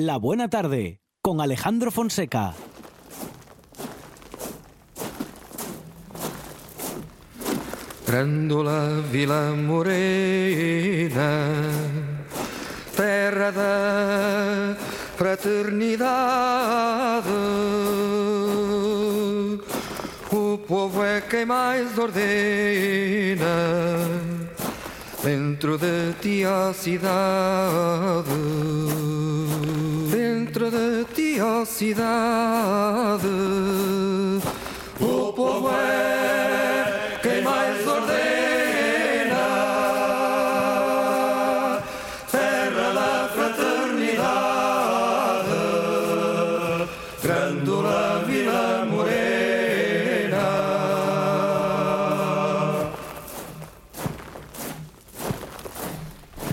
La Buena Tarde con Alejandro Fonseca. Grândola Vila Morena, terra da fraternidade. O povo é quem mais ordena dentro de ti a cidade. Dentro de ti a cidade. O povo é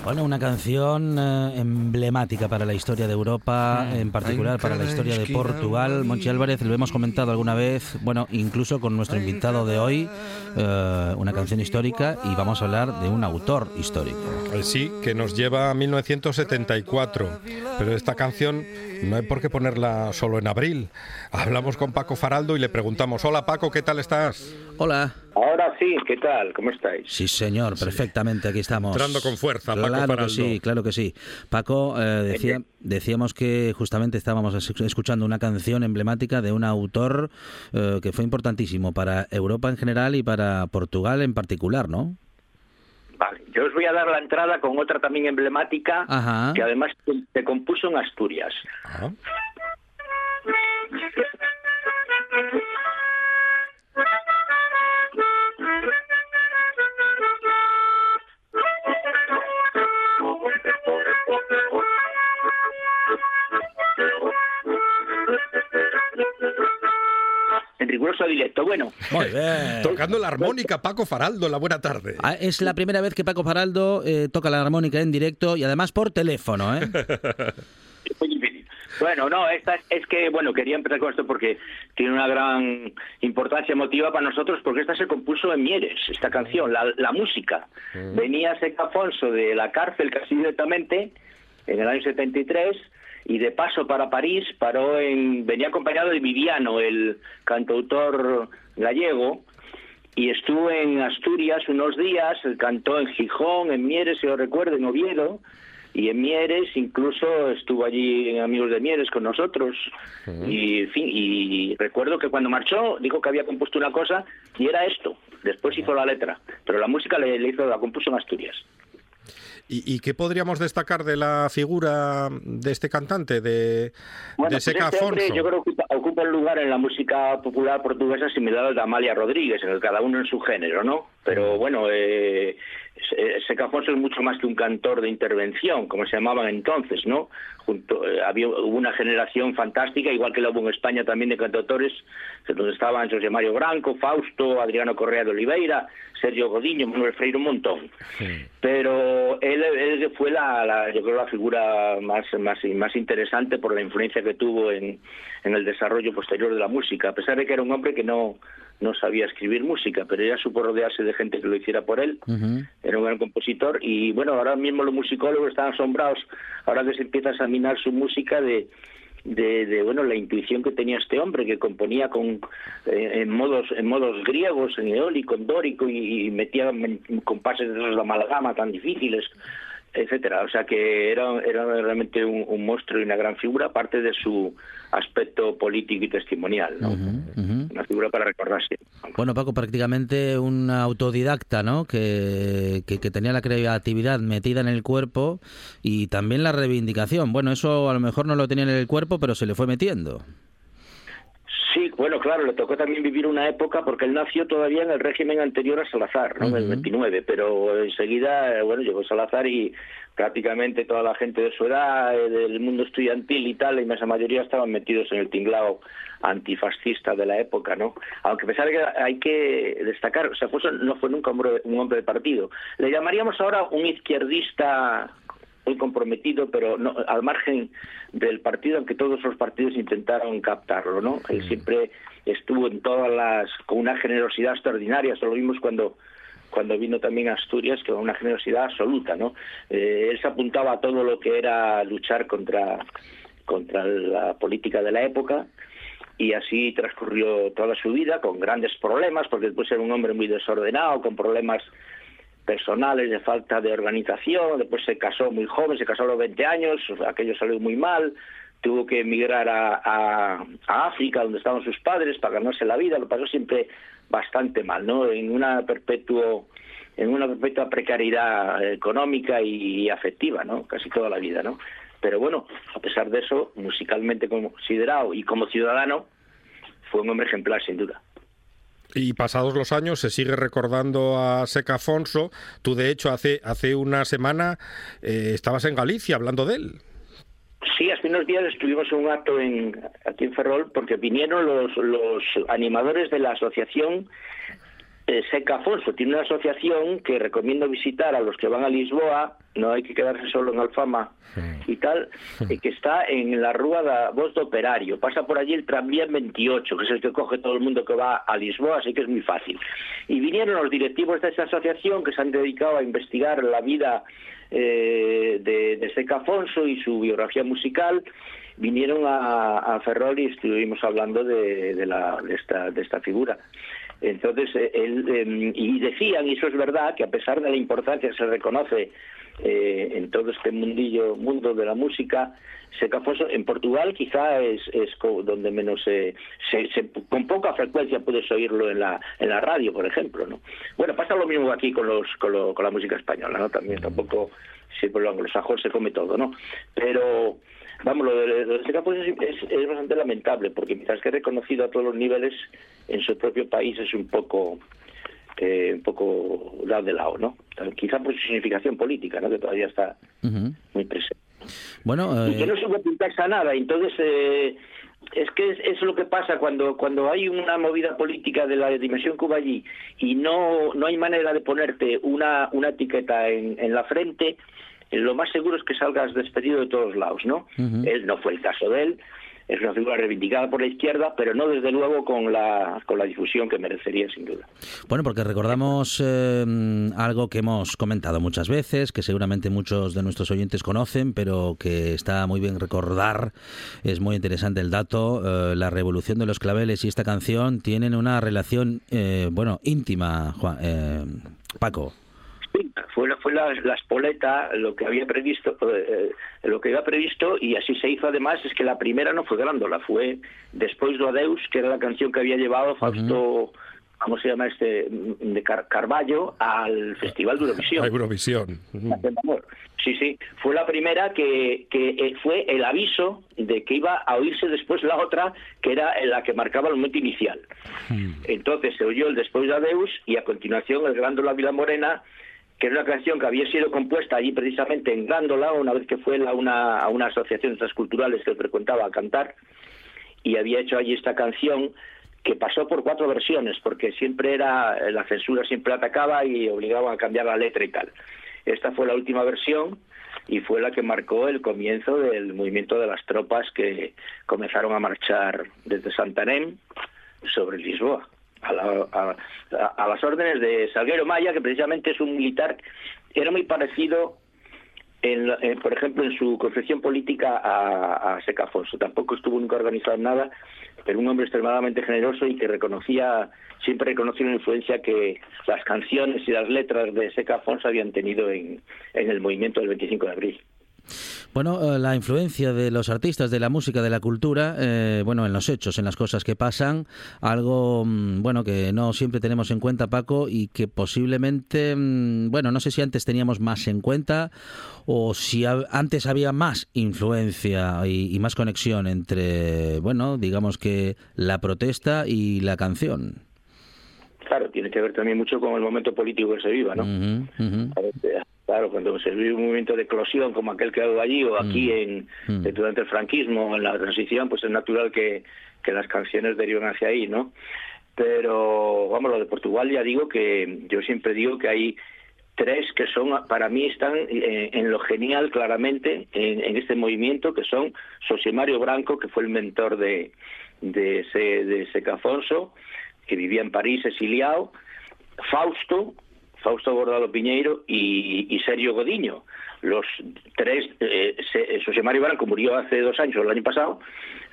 Bueno, una canción eh, emblemática para la historia de Europa, en particular para la historia de Portugal. Monchi Álvarez, lo hemos comentado alguna vez, bueno, incluso con nuestro invitado de hoy, eh, una canción histórica y vamos a hablar de un autor histórico. Sí, que nos lleva a 1974. Pero esta canción no hay por qué ponerla solo en abril. Hablamos con Paco Faraldo y le preguntamos, hola Paco, ¿qué tal estás? Hola. Ahora sí, ¿qué tal? ¿Cómo estáis? Sí, señor, perfectamente, aquí estamos. Entrando con fuerza, Paco Claro que Faraldo. sí, claro que sí. Paco, eh, decía, decíamos que justamente estábamos es- escuchando una canción emblemática de un autor eh, que fue importantísimo para Europa en general y para Portugal en particular, ¿no? Vale, yo os voy a dar la entrada con otra también emblemática Ajá. que además se compuso en Asturias. Riguroso directo. Bueno, Muy bien. Tocando la armónica, Paco Faraldo, la buena tarde. Ah, Es la primera vez que Paco Faraldo eh, toca la armónica en directo y además por teléfono, ¿eh? Bueno, no, esta es, es que, bueno, quería empezar con esto porque tiene una gran importancia emotiva para nosotros, porque esta se compuso en Mieres, esta canción, la, la música. Venía Seca Afonso de la cárcel casi directamente en el año 73 y de paso para París paró en, venía acompañado de Viviano, el cantautor gallego, y estuvo en Asturias unos días, cantó en Gijón, en Mieres, si lo recuerdo, en Oviedo, y en Mieres incluso estuvo allí en Amigos de Mieres con nosotros. Y, en fin, y recuerdo que cuando marchó dijo que había compuesto una cosa y era esto. Después hizo la letra, pero la música le, le hizo, la compuso en Asturias. ¿Y, y qué podríamos destacar de la figura de este cantante, de, Bueno, de pues Seca este hombre Afonso? yo creo que ocupa, ocupa un lugar en la música popular portuguesa similar al de Amalia Rodríguez, en el cada uno en su género, ¿no? Pero bueno, eh, Se- Seca Afonso es mucho más que un cantor de intervención, como se llamaban entonces, ¿no? Junto, eh, había hubo una generación fantástica, igual que la hubo en España también de cantautores, donde estaban José Mario Branco, Fausto, Adriano Correa de Oliveira, Sergio Godiño, Manuel Freire, un montón pero él, él fue la, la- yo creo la figura más, más, más interesante por la influencia que tuvo en, en el desarrollo posterior de la música, a pesar de que era un hombre que no, no sabía escribir música, pero ella supo rodearse de gente que lo hiciera por él, era un gran compositor y bueno, ahora mismo los musicólogos están asombrados, ahora que se empieza a examinar su música de de, de, bueno la intuición que tenía este hombre que componía con eh, en modos en modos griegos en eólico en dórico y, y metía compases de esos de amalgama tan difíciles etcétera o sea que era era realmente un, un monstruo y una gran figura aparte de su aspecto político y testimonial ¿no? Una figura para recordarse Bueno, Paco, prácticamente un autodidacta, ¿no? Que, que, que tenía la creatividad metida en el cuerpo y también la reivindicación. Bueno, eso a lo mejor no lo tenía en el cuerpo, pero se le fue metiendo. Sí, bueno, claro, le tocó también vivir una época porque él nació todavía en el régimen anterior a Salazar, ¿no? En el Ujú. 29, pero enseguida, bueno, llegó Salazar y prácticamente toda la gente de su edad, eh, del mundo estudiantil y tal, la inmensa mayoría estaban metidos en el tinglao antifascista de la época, ¿no? Aunque a pesar de que hay que destacar, o sea, no fue nunca un hombre de partido. Le llamaríamos ahora un izquierdista muy comprometido, pero no, al margen del partido, aunque todos los partidos intentaron captarlo, ¿no? Él siempre estuvo en todas las, con una generosidad extraordinaria, eso lo vimos cuando cuando vino también a Asturias, con una generosidad absoluta, ¿no? Eh, él se apuntaba a todo lo que era luchar contra contra la política de la época y así transcurrió toda su vida con grandes problemas, porque después era un hombre muy desordenado, con problemas personales de falta de organización, después se casó muy joven, se casó a los 20 años, aquello salió muy mal, tuvo que emigrar a, África, donde estaban sus padres, para ganarse la vida, lo pasó siempre bastante mal, ¿no? En una perpetuo en una perpetua precariedad económica y afectiva, ¿no? Casi toda la vida, ¿no? Pero bueno, a pesar de eso, musicalmente considerado y como ciudadano, fue un hombre ejemplar, sin duda. Y pasados los años se sigue recordando a Seca Afonso. Tú, de hecho, hace, hace una semana eh, estabas en Galicia hablando de él. Sí, hace unos días estuvimos en un acto en, aquí en Ferrol porque vinieron los, los animadores de la asociación eh, Seca Afonso. Tiene una asociación que recomiendo visitar a los que van a Lisboa, no hay que quedarse solo en Alfama y tal, eh, que está en la Rúa da Voz do Operario. Pasa por allí el tranvía 28, que es el que coge todo el mundo que va a Lisboa, así que es muy fácil. Y vinieron los directivos de esa asociación que se han dedicado a investigar la vida eh, de, Seca Afonso y su biografía musical vinieron a, Ferrol y estuvimos hablando de, la, de, esta, de esta figura. Entonces, eh, él, em, y decían, y eso es verdad, que a pesar de la importancia que se reconoce eh, en todo este mundillo, mundo de la música, Secafoso en Portugal quizá es, es donde menos se, con poca frecuencia puedes oírlo en la en la radio, por ejemplo, ¿no? Bueno, pasa lo mismo aquí con los con, con la música española, ¿no? También tampoco si por lo anglosajón se come todo, ¿no? Pero vamos, lo de, lo es, es, bastante lamentable, porque mientras que es reconocido a todos los niveles, en su propio país es un poco eh, un poco dado de lado, ¿no? Quizá por su significación política, ¿no? Que todavía está muy presente. Bueno, y que eh, no se pintarse a nada, entonces... Eh, es que es, es, lo que pasa cuando cuando hay una movida política de la dimensión hubo allí y no no hay manera de ponerte una una etiqueta en, en la frente lo más seguro es que salgas despedido de todos lados, ¿no? Él no fue el caso de él, es una figura reivindicada por la izquierda, pero no desde luego con la, con la difusión que merecería sin duda. Bueno, porque recordamos eh, algo que hemos comentado muchas veces, que seguramente muchos de nuestros oyentes conocen, pero que está muy bien recordar, es muy interesante el dato, eh, la revolución de los claveles y esta canción tienen una relación, eh, bueno, íntima, Juan, Paco fue, fue la, la, espoleta lo que había previsto eh, eh, lo que había previsto y así se hizo además es que la primera no fue Grándola fue después do Adeus que era la canción que había llevado Fausto ¿cómo se llama este? de Carballo al Festival de Eurovisión. Eurovisión. Sí, sí, fue la primera que, que eh, fue el aviso de que iba a oírse después la otra, que era la que marcaba el momento inicial. Entonces se oyó el Después de Adeus y a continuación el Grándola Vila Morena que era una canción que había sido compuesta allí precisamente en Gándola, una vez que fue a una, a una asociación transculturales que frecuentaba a cantar, y había hecho allí esta canción que pasó por cuatro versiones, porque siempre era, la censura siempre atacaba y obligaba a cambiar la letra y tal. Esta fue la última versión y fue la que marcó el comienzo del movimiento de las tropas que comenzaron a marchar desde Santarém sobre Lisboa a, las órdenes de Salguero Maya, que precisamente es un militar, era muy parecido, en, eh, por ejemplo, en su concepción política a, a Secafonso. Tampoco estuvo nunca organizado nada, pero un hombre extremadamente generoso y que reconocía, siempre reconoció la influencia que las canciones y las letras de Seca Afonso habían tenido en, en el movimiento del 25 de abril. Bueno, eh, la influencia de los artistas, de la música, de la cultura, eh, bueno, en los hechos, en las cosas que pasan, algo, mm, bueno, que no siempre tenemos en cuenta, Paco, y que posiblemente, mm, bueno, no sé si antes teníamos más en cuenta o si antes había más influencia y, más conexión entre, bueno, digamos que la protesta y la canción. Claro, tiene que ver también mucho con el momento político que se viva, ¿no? Claro, cuando se vive un movimiento de eclosión como aquel que ha dado allí o aquí mm. en mm. durante el franquismo, en la transición, pues es natural que, que las canciones deriven hacia ahí, ¿no? Pero, vamos, lo de Portugal ya digo que yo siempre digo que hay tres que son, para mí están eh, en lo genial claramente en, este movimiento, que son Sosimario Branco, que fue el mentor de, de, ese, de Secafonso, que vivía en París exiliado, Fausto, Fausto Bordalo Piñeiro y, Sergio Godiño. Los tres, eh, José Mario Branco murió hace dos años, el año pasado,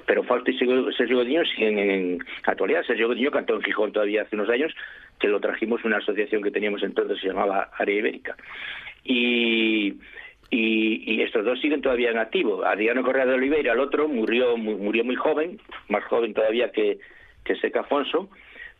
pero Fausto y Sergio Godiño siguen en actualidad. Sergio Godiño cantó en Gijón todavía hace unos años, que lo trajimos una asociación que teníamos entonces, se llamaba Área Ibérica. Y, y, estos dos siguen todavía en activo. Adriano Correa de Oliveira, el otro, murió, murió muy joven, más joven todavía que, que Seca Afonso,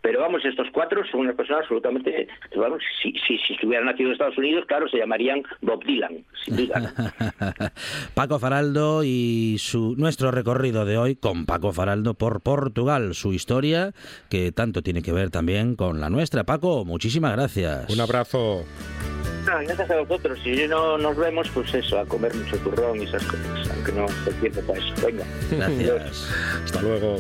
pero vamos, estos cuatro son unas personas absolutamente, vamos, si, si, si estuvieran nacido en Estados Unidos, claro, se llamarían Bob Dylan, sin duda. Paco Faraldo y su nuestro recorrido de hoy con Paco Faraldo por Portugal, su historia que tanto tiene que ver también con la nuestra. Paco, muchísimas gracias. Un abrazo. gracias a vosotros. Si no nos vemos, pues eso, a comer mucho turrón y esas cosas, aunque no el tiempo para eso. Venga. Gracias. Hasta luego.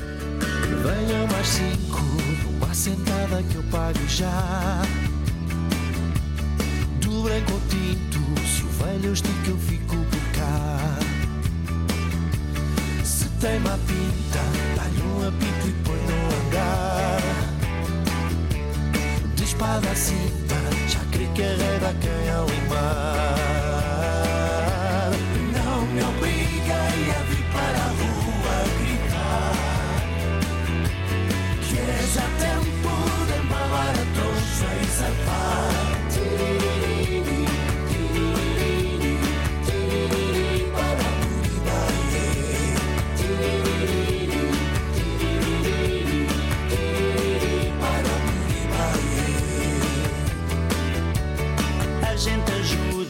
Sentada que eu pago já. Do branco tinto, se o velho estica, eu fico por cá. Se tem uma pinta, dá-lhe um apito e põe no hangar. De espada a cinta, já crê que arreda quem ao mar.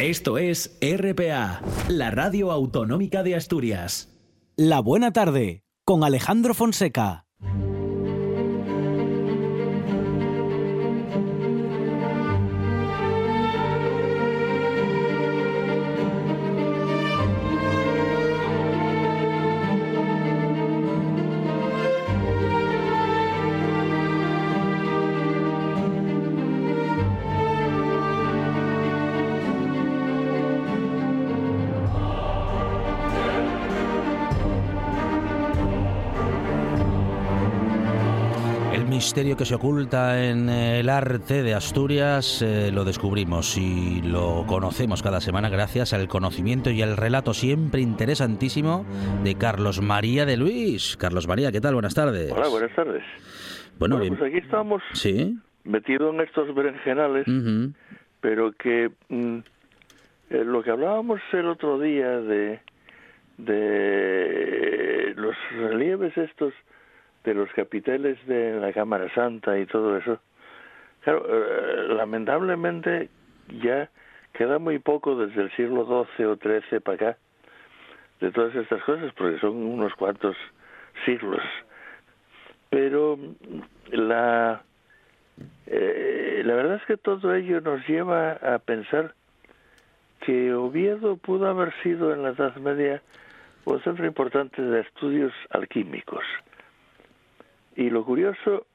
Esto es RPA, la radio autonómica de Asturias. La buena tarde, con Alejandro Fonseca. Misterio que se oculta en el arte de Asturias eh, lo descubrimos y lo conocemos cada semana gracias al conocimiento y al relato siempre interesantísimo de Carlos María de Luis. Carlos María, ¿qué tal? Buenas tardes. Hola, buenas tardes. Bueno, pues aquí estamos ¿Sí? metidos en estos berenjenales, pero que mm, eh, lo que hablábamos el otro día de, de los relieves estos de los capiteles de la Cámara Santa y todo eso, claro, eh, lamentablemente ya queda muy poco desde el siglo XII o XIII para acá de todas estas cosas, porque son unos cuantos siglos. Pero la, eh, la verdad es que todo ello nos lleva a pensar que Oviedo pudo haber sido en la Edad Media un centro importante de estudios alquímicos y lo curioso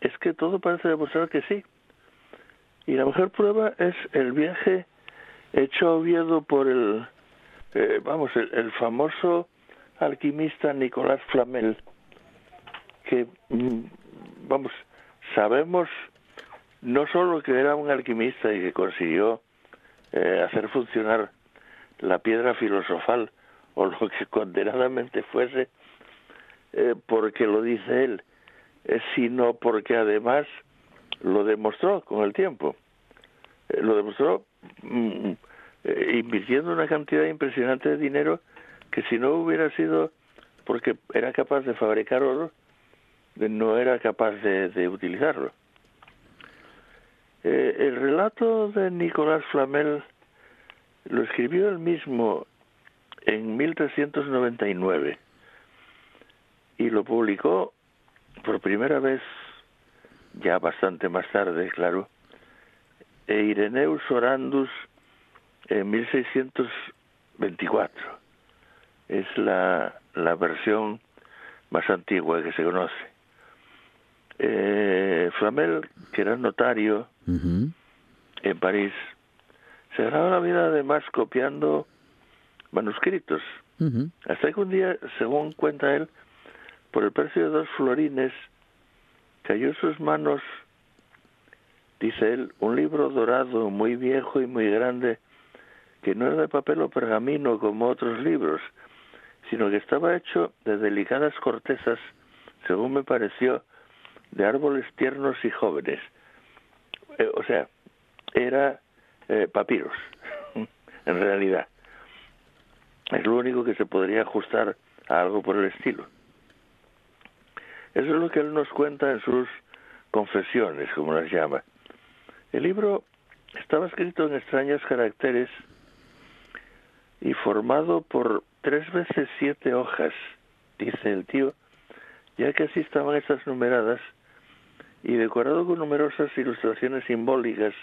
es que todo parece demostrar que sí. Y la mejor prueba es el viaje hecho a Oviedo por el, eh, vamos, el, famoso alquimista Nicolás Flamel, que, mm, vamos, sabemos no solo que era un alquimista y que consiguió eh, hacer funcionar la piedra filosofal o lo que condenadamente fuese, eh, porque lo dice él, sino porque además lo demostró con el tiempo. Eh, lo demostró mm, eh, invirtiendo una cantidad impresionante de dinero que si no hubiera sido porque era capaz de fabricar oro, no era capaz de, utilizarlo. el relato de Nicolás Flamel lo escribió él mismo en 1399 y lo publicó por primera vez, ya bastante más tarde, claro, e Ireneus Orandus en 1624. Es la, la versión más antigua que se conoce. Eh, Flamel, que era notario en París, se ganaba la vida además copiando manuscritos. Hasta que un día, según cuenta él, por el precio de dos florines, cayó en sus manos, dice él, un libro dorado muy viejo y muy grande, que no era de papel o pergamino como otros libros, sino que estaba hecho de delicadas cortezas, según me pareció, de árboles tiernos y jóvenes. Eh, o sea, era eh, papiros, en realidad. Es lo único que se podría ajustar a algo por el estilo. Eso es lo que él nos cuenta en sus confesiones, como las llama. El libro estaba escrito en extraños caracteres y formado por tres veces siete hojas, dice el tío, ya que así estaban estas numeradas, y decorado con numerosas ilustraciones simbólicas,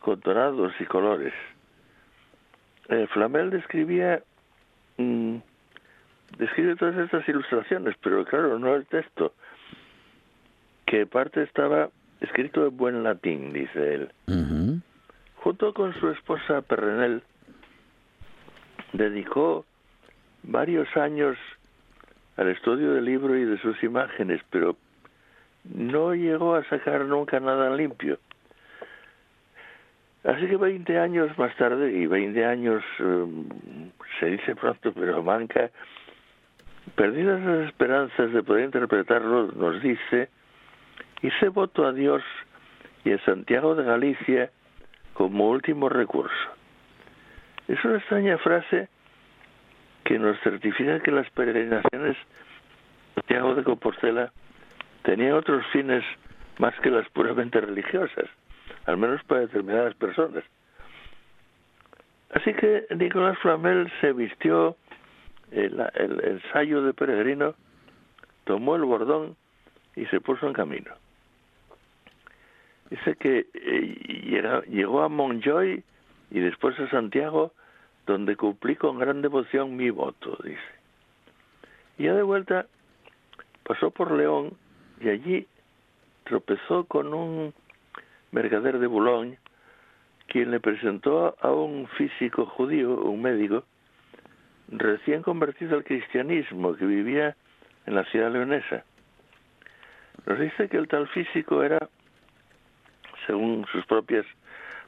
con dorados y colores. Eh, Flamel describía, mm, describe todas estas ilustraciones, pero claro, no el texto, que parte estaba escrito en buen latín, dice él. Junto con su esposa Perrenel, dedicó varios años al estudio del libro y de sus imágenes, pero no llegó a sacar nunca nada limpio. Así que 20 años más tarde, y 20 años um, se dice pronto, pero manca, perdidas las esperanzas de poder interpretarlo, nos dice, hice voto a Dios y a Santiago de Galicia como último recurso. Es una extraña frase que nos certifica que las peregrinaciones de Santiago de Compostela tenían otros fines más que las puramente religiosas, al menos para determinadas personas. Así que Nicolás Flamel se vistió el, el ensayo de peregrino, tomó el bordón y se puso en camino. Dice que eh, llegó a Montjoy y después a Santiago, donde cumplí con gran devoción mi voto, dice. Y ya de vuelta pasó por León y allí tropezó con un mercader de Boulogne, quien le presentó a un físico judío, un médico, recién convertido al cristianismo, que vivía en la ciudad leonesa. Nos dice que el tal físico era, según sus propias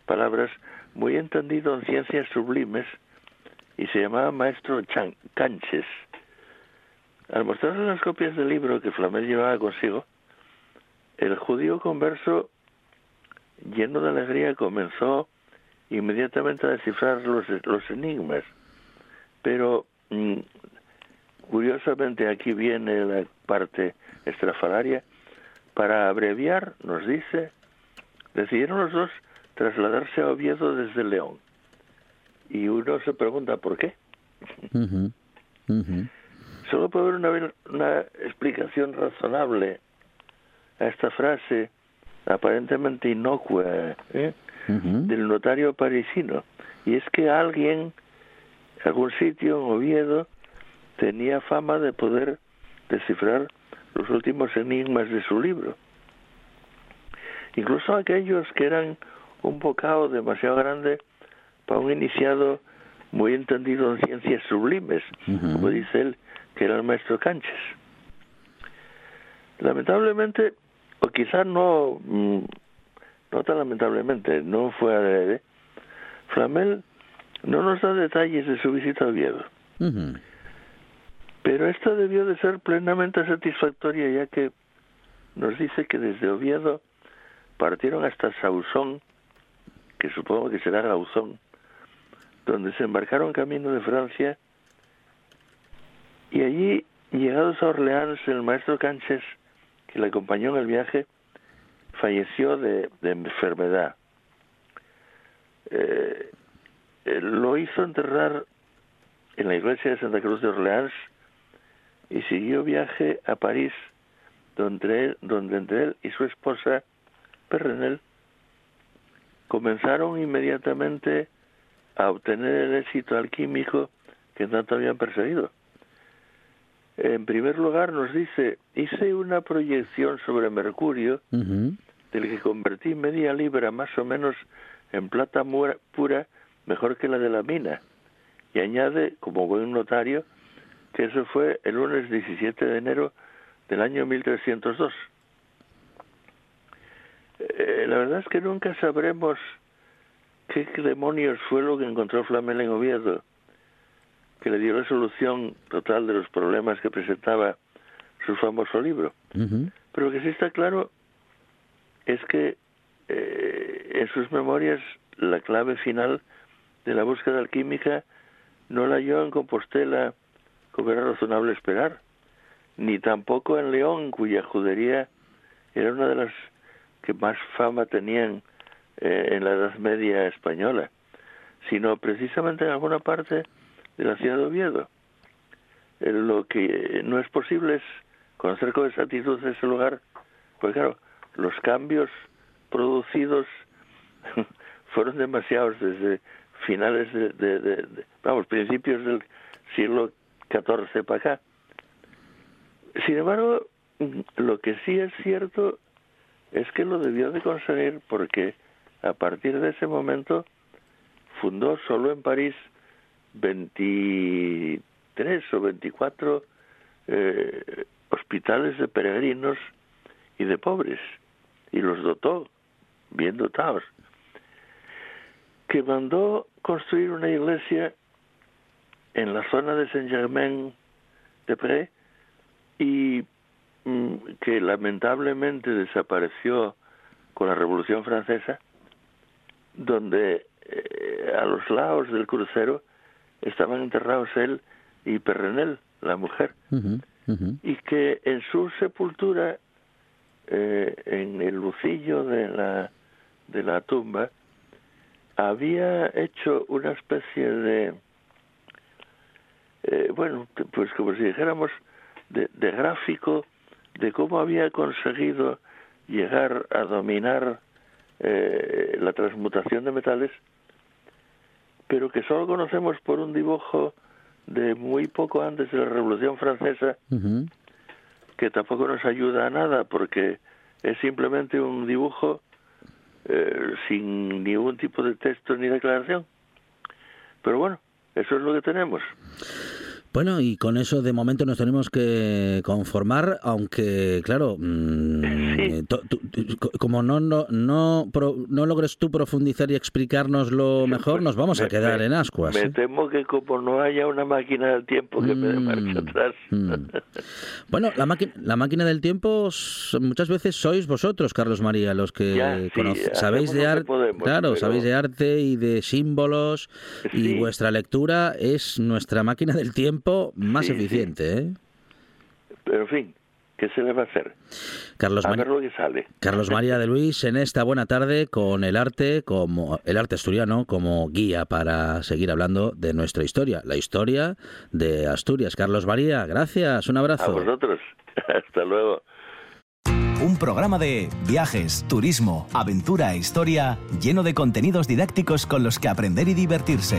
palabras, muy entendido en ciencias sublimes y se llamaba maestro Canches. Al mostrarle las copias del libro que Flamel llevaba consigo, el judío converso, lleno de alegría, comenzó inmediatamente a descifrar los, los enigmas. Pero, mm, curiosamente, aquí viene la parte estrafalaria. Para abreviar, nos dice, decidieron los dos trasladarse a Oviedo desde León. Y uno se pregunta por qué. Solo puede haber una, una explicación razonable a esta frase aparentemente inocua ¿eh? del notario parisino. Y es que alguien, algún sitio en Oviedo, tenía fama de poder descifrar los últimos enigmas de su libro. Incluso aquellos que eran un bocado demasiado grande para un iniciado muy entendido en ciencias sublimes, como dice él, que era el maestro Canches. Lamentablemente, o quizás no, mm, no tan lamentablemente, no fue adrede, Flamel no nos da detalles de su visita a Oviedo. Pero esta debió de ser plenamente satisfactoria, ya que nos dice que desde Oviedo partieron hasta Sausón, que supongo que será Gauzón, donde se embarcaron camino de Francia, y allí, llegados a Orleans, el maestro Canches, que le acompañó en el viaje, falleció de, enfermedad. Eh, lo hizo enterrar en la iglesia de Santa Cruz de Orleans y siguió viaje a París, donde, donde entre él y su esposa, Perrenel, comenzaron inmediatamente a obtener el éxito alquímico que tanto habían perseguido. En primer lugar nos dice, hice una proyección sobre Mercurio, del que convertí media libra más o menos en plata pura, mejor que la de la mina. Y añade, como buen notario, que eso fue el lunes 17 de enero del año 1302. Eh, la verdad es que nunca sabremos qué demonios fue lo que encontró Flamel en Oviedo que le dio la solución total de los problemas que presentaba su famoso libro. Pero lo que sí está claro es que eh, en sus memorias la clave final de la búsqueda alquímica no la halló en Compostela, como era razonable esperar, ni tampoco en León, cuya judería era una de las que más fama tenían eh, en la Edad Media española, sino precisamente en alguna parte de la ciudad de Oviedo. Eh, lo que no es posible es conocer con exactitud ese lugar, pues claro, los cambios producidos fueron demasiados desde finales de, vamos, principios del siglo XIV para acá. Sin embargo, lo que sí es cierto es que lo debió de conseguir porque a partir de ese momento fundó solo en París 23 o 24 eh, hospitales de peregrinos y de pobres, y los dotó, bien dotados, que mandó construir una iglesia en la zona de Saint-Germain-de-Prés y mm, que lamentablemente desapareció con la Revolución Francesa, donde eh, a los lados del crucero estaban enterrados él y Perrenel, la mujer, y que en su sepultura, eh, en el lucillo de la, de la tumba, había hecho una especie de, eh, bueno, pues como si dijéramos, de, gráfico de cómo había conseguido llegar a dominar eh, la transmutación de metales pero que solo conocemos por un dibujo de muy poco antes de la Revolución Francesa, que tampoco nos ayuda a nada porque es simplemente un dibujo eh, sin ningún tipo de texto ni declaración. Pero bueno, eso es lo que tenemos. Bueno, y con eso de momento nos tenemos que conformar, aunque, claro, mm, como no, no, no, no logres tú profundizar y explicárnoslo mejor, nos vamos a quedar en ascuas. Me temo que como no haya una máquina del tiempo que me dé marcha mm, atrás. Mm. bueno, la, la máquina del tiempo muchas veces sois vosotros, Carlos María, los que sabéis de arte, claro, sabéis de arte y de símbolos y vuestra lectura es nuestra máquina del tiempo más eficiente, ¿eh? Pero en fin, ¿qué se le va a hacer? Carlos, sale. Carlos María de Luis, en esta buena tarde con el arte como el arte asturiano como guía para seguir hablando de nuestra historia, la historia de Asturias. Carlos María, gracias, un abrazo. A vosotros, hasta luego. Un programa de viajes, turismo, aventura e historia lleno de contenidos didácticos con los que aprender y divertirse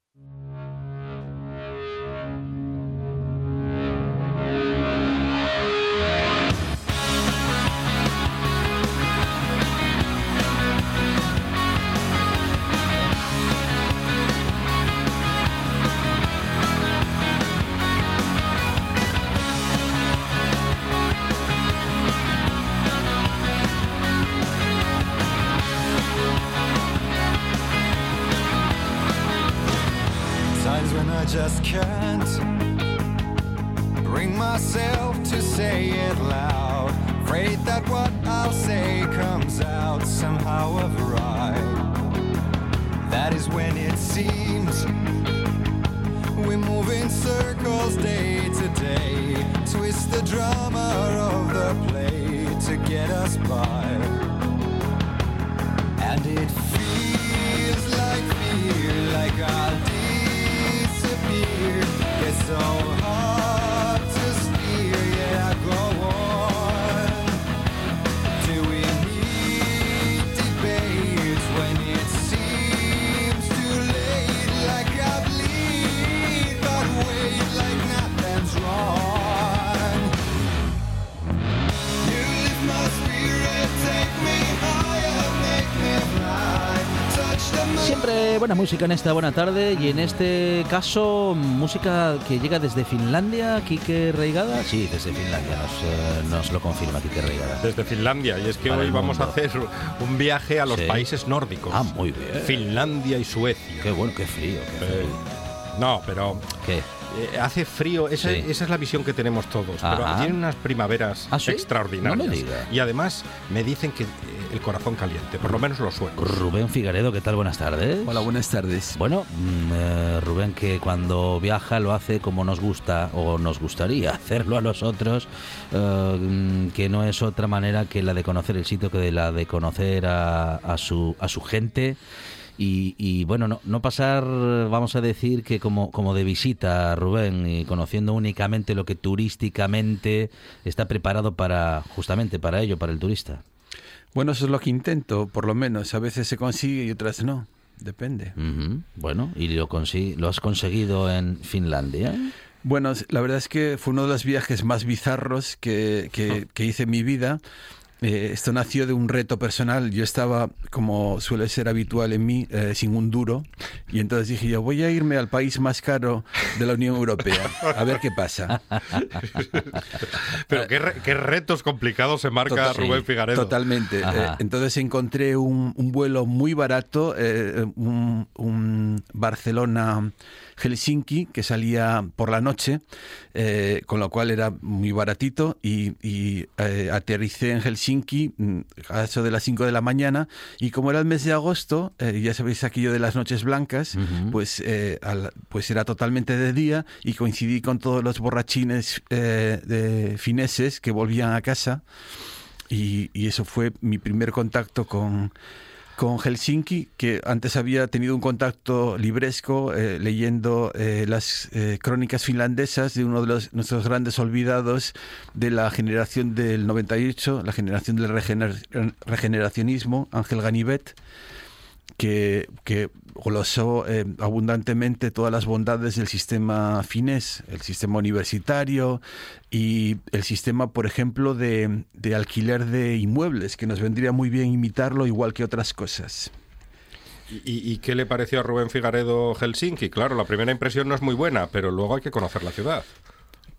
Música en esta buena tarde y en este caso música que llega desde Finlandia, Quique Reigada. Sí, desde Finlandia, nos, eh, nos lo confirma Quique Reigada. Desde Finlandia, y es que Para hoy vamos a hacer un viaje a los Sí. países nórdicos. Ah, muy bien. Finlandia y Suecia. Qué bueno, qué frío. qué Eh, frío. no, pero ¿Qué? eh, hace frío, esa, Sí. esa es la visión que tenemos todos. Pero Ajá. tienen unas primaveras ¿Ah, sí? extraordinarias. No me diga. Y además me dicen que eh, el corazón caliente, por lo menos los suecos. Rubén Figaredo, ¿qué tal? Buenas tardes. Hola, buenas tardes. Bueno, mm, eh, Rubén, que cuando viaja lo hace como nos gusta o nos gustaría hacerlo a nosotros, eh, mm, que no es otra manera que la de conocer el sitio que de la de conocer a, a su, a su gente. Y, y, bueno, no, no pasar, vamos a decir que como, como de visita, Rubén, y conociendo únicamente lo que turísticamente está preparado para, justamente para ello, para el turista. Bueno, eso es lo que intento, por lo menos. A veces se consigue y otras no. Depende. Bueno, y lo, has conseguido en Finlandia. Bueno, la verdad es que fue uno de los viajes más bizarros que, que- que hice en mi vida. Eh, esto nació de un reto personal. Yo estaba, como suele ser habitual en mí, eh, sin un duro. Y entonces dije yo, voy a irme al país más caro de la Unión Europea. A ver qué pasa. Pero qué, re- qué retos complicados se marca Total- Rubén Figaredo. Totalmente. Eh, entonces encontré un, un vuelo muy barato, eh, un, un Barcelona-Helsinki, que salía por la noche, eh, con lo cual era muy baratito, y, y, eh, aterricé en Helsinki mm, a eso de las 5 de la mañana, y como era el mes de agosto, eh, ya sabéis aquello de las noches blancas, pues, al- pues era totalmente de día, y coincidí con todos los borrachines de fineses que volvían a casa. Y, y eso fue mi primer contacto con, con Helsinki, que antes había tenido un contacto libresco eh, leyendo eh, las eh, crónicas finlandesas de uno de los, nuestros grandes olvidados de la generación del 98, la generación del regener- regeneracionismo, Ángel Ganivet que, que eh, abundantemente todas las bondades del sistema finés, el sistema universitario y el sistema, por ejemplo, de, de alquiler de inmuebles, que nos vendría muy bien imitarlo igual que otras cosas. ¿Y, y qué le pareció a Rubén Figaredo Helsinki? Claro, la primera impresión no es muy buena, pero luego hay que conocer la ciudad.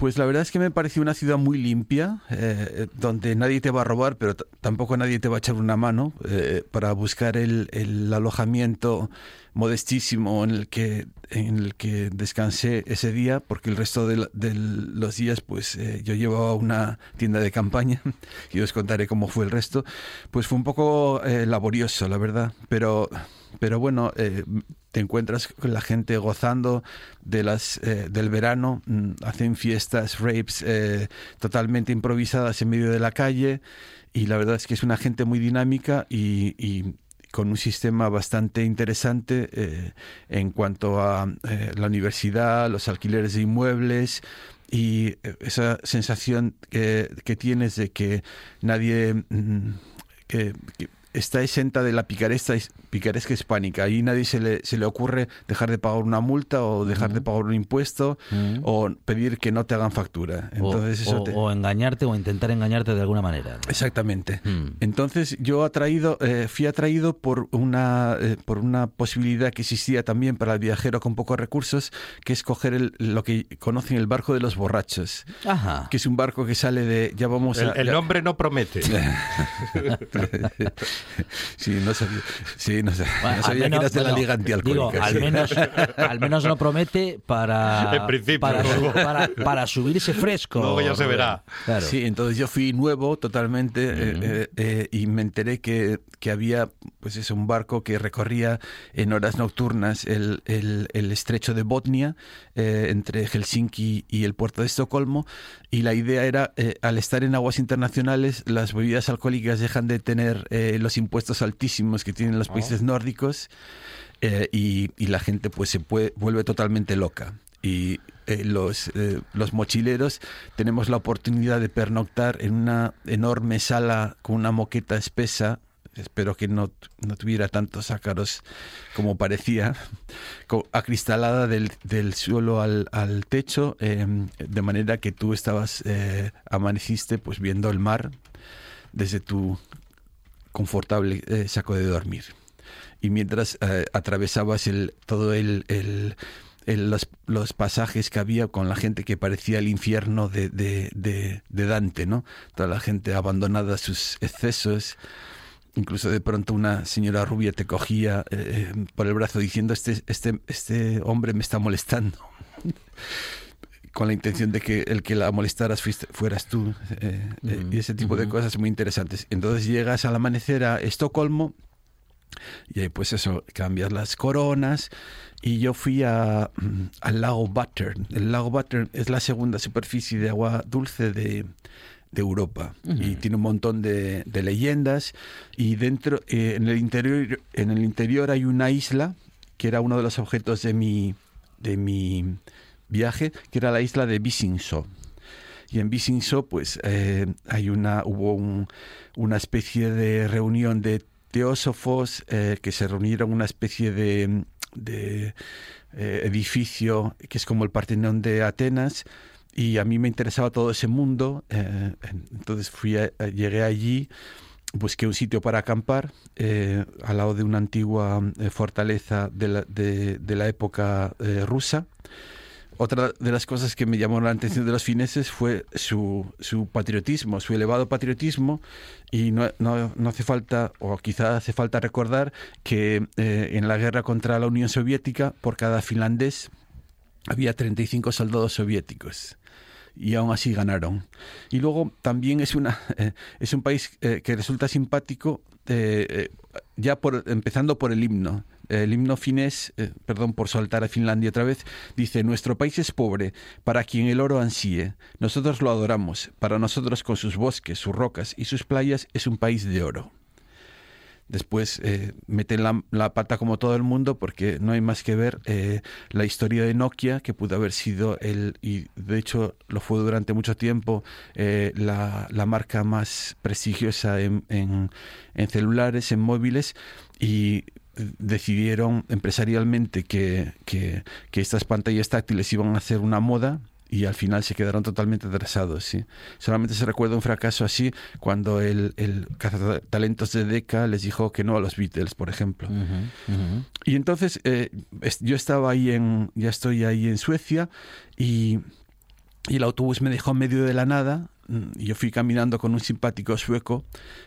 Pues la verdad es que me pareció una ciudad muy limpia, eh, donde nadie te va a robar, pero tampoco nadie te va a echar una mano eh, para buscar el, alojamiento modestísimo en el que en el que descansé ese día, porque el resto de, los días, pues eh, yo llevaba una tienda de campaña y os contaré cómo fue el resto. Pues fue un poco eh, laborioso, la verdad, pero pero bueno, eh, te encuentras con la gente gozando de las eh, del verano, mm, hacen fiestas, rapes eh, totalmente improvisadas en medio de la calle. Y la verdad es que es una gente muy dinámica y, y con un sistema bastante interesante eh, en cuanto a eh, la universidad, los alquileres de inmuebles. Y esa sensación que, que tienes de que nadie mm, que está exenta de la picaresca, picaresca hispánica. Ahí nadie se le, se le ocurre dejar de pagar una multa o dejar de pagar un impuesto o pedir que no te hagan factura. O, Entonces eso o- te- o engañarte o intentar engañarte de alguna manera. Exactamente. Mm. Entonces yo atraído, eh, fui atraído por una, eh, por una posibilidad que existía también para el viajero con pocos recursos, que es coger el- lo que conocen el barco de los borrachos, Ajá. que es un barco que sale de, ya vamos El, a... el ya- nombre no promete. Sí, no sabía, sí, no sabía, no sabía que eras de la Liga Antialcohólica. Digo, al, menos, al menos lo promete para, En principio. para, para- para subirse fresco. Luego ya se verá. Claro. Sí, entonces yo fui nuevo totalmente eh, eh, eh, y me enteré que, que había pues es un barco que recorría en horas nocturnas el, el- el estrecho de Botnia eh, entre Helsinki y el puerto de Estocolmo y la idea era eh, al estar en aguas internacionales las bebidas alcohólicas dejan de tener eh, los impuestos altísimos que tienen los países nórdicos eh, y, y la gente pues se puede- vuelve totalmente loca. Y los, los mochileros tenemos la oportunidad de pernoctar en una enorme sala con una moqueta espesa. Espero que no, no tuviera tantos ácaros como parecía, acristalada del, del suelo al, al techo, eh, de manera que tú estabas, eh, amaneciste pues viendo el mar desde tu confortable eh, saco de dormir. Y mientras eh, atravesabas el, todo el- los, los pasajes que había con la gente que parecía el infierno de, de, de- de Dante, ¿no? Toda la gente abandonada a sus excesos. Incluso de pronto una señora rubia te cogía eh, por el brazo diciendo este, este, este hombre me está molestando. con la intención de que el que la molestaras fuiste- fueras tú eh, eh, y ese tipo de cosas muy interesantes. Entonces llegas al amanecer a Estocolmo y ahí pues eso, cambias las coronas y yo fui a, mm, al lago Buttern. El lago Buttern es la segunda superficie de agua dulce de, de Europa. Y tiene un montón de, de leyendas. Y dentro eh, en el interior en el interior hay una isla que era uno de los objetos de mi de mi viaje que era la isla de Visingsö y en Visingsö pues eh, hay una hubo un- una especie de reunión de teósofos eh, que se reunieron en una especie de, de, edificio que es como el Partenón de Atenas y a mí me interesaba todo ese mundo eh, entonces fui a- llegué allí busqué un sitio para acampar eh, al lado de una antigua eh, fortaleza de la, de- de la época eh, rusa. Otra de las cosas que me llamó la atención de los fineses fue su, su patriotismo, su elevado patriotismo, y no, no- no hace falta, o quizá hace falta recordar que eh, en la guerra contra la Unión Soviética, por cada finlandés había 35 soldados soviéticos y aún así ganaron. Y luego también es, una, eh, es un país eh, que resulta simpático, eh, ya por, empezando por el himno. El himno finés, perdón por soltar a Finlandia otra vez, dice, nuestro país es pobre, para quien el oro ansíe. Nosotros lo adoramos, para nosotros con sus bosques, sus rocas y sus playas es un país de oro. Después eh, meten la, la pata como todo el mundo porque no hay más que ver eh, la historia de Nokia, que pudo haber sido el, y de hecho lo fue durante mucho tiempo, eh, la, la marca más prestigiosa en, en- celulares, en móviles, y decidieron empresarialmente que, que, que estas pantallas táctiles iban a hacer una moda y al final se quedaron totalmente atrasados. ¿sí? Solamente se recuerda un fracaso así cuando el, el cazatalentos de Decca les dijo que no a los Beatles, por ejemplo. Y entonces eh, yo estaba ahí en, ya estoy ahí en Suecia y, y el autobús me dejó en medio de la nada. yo fui caminando con un simpático sueco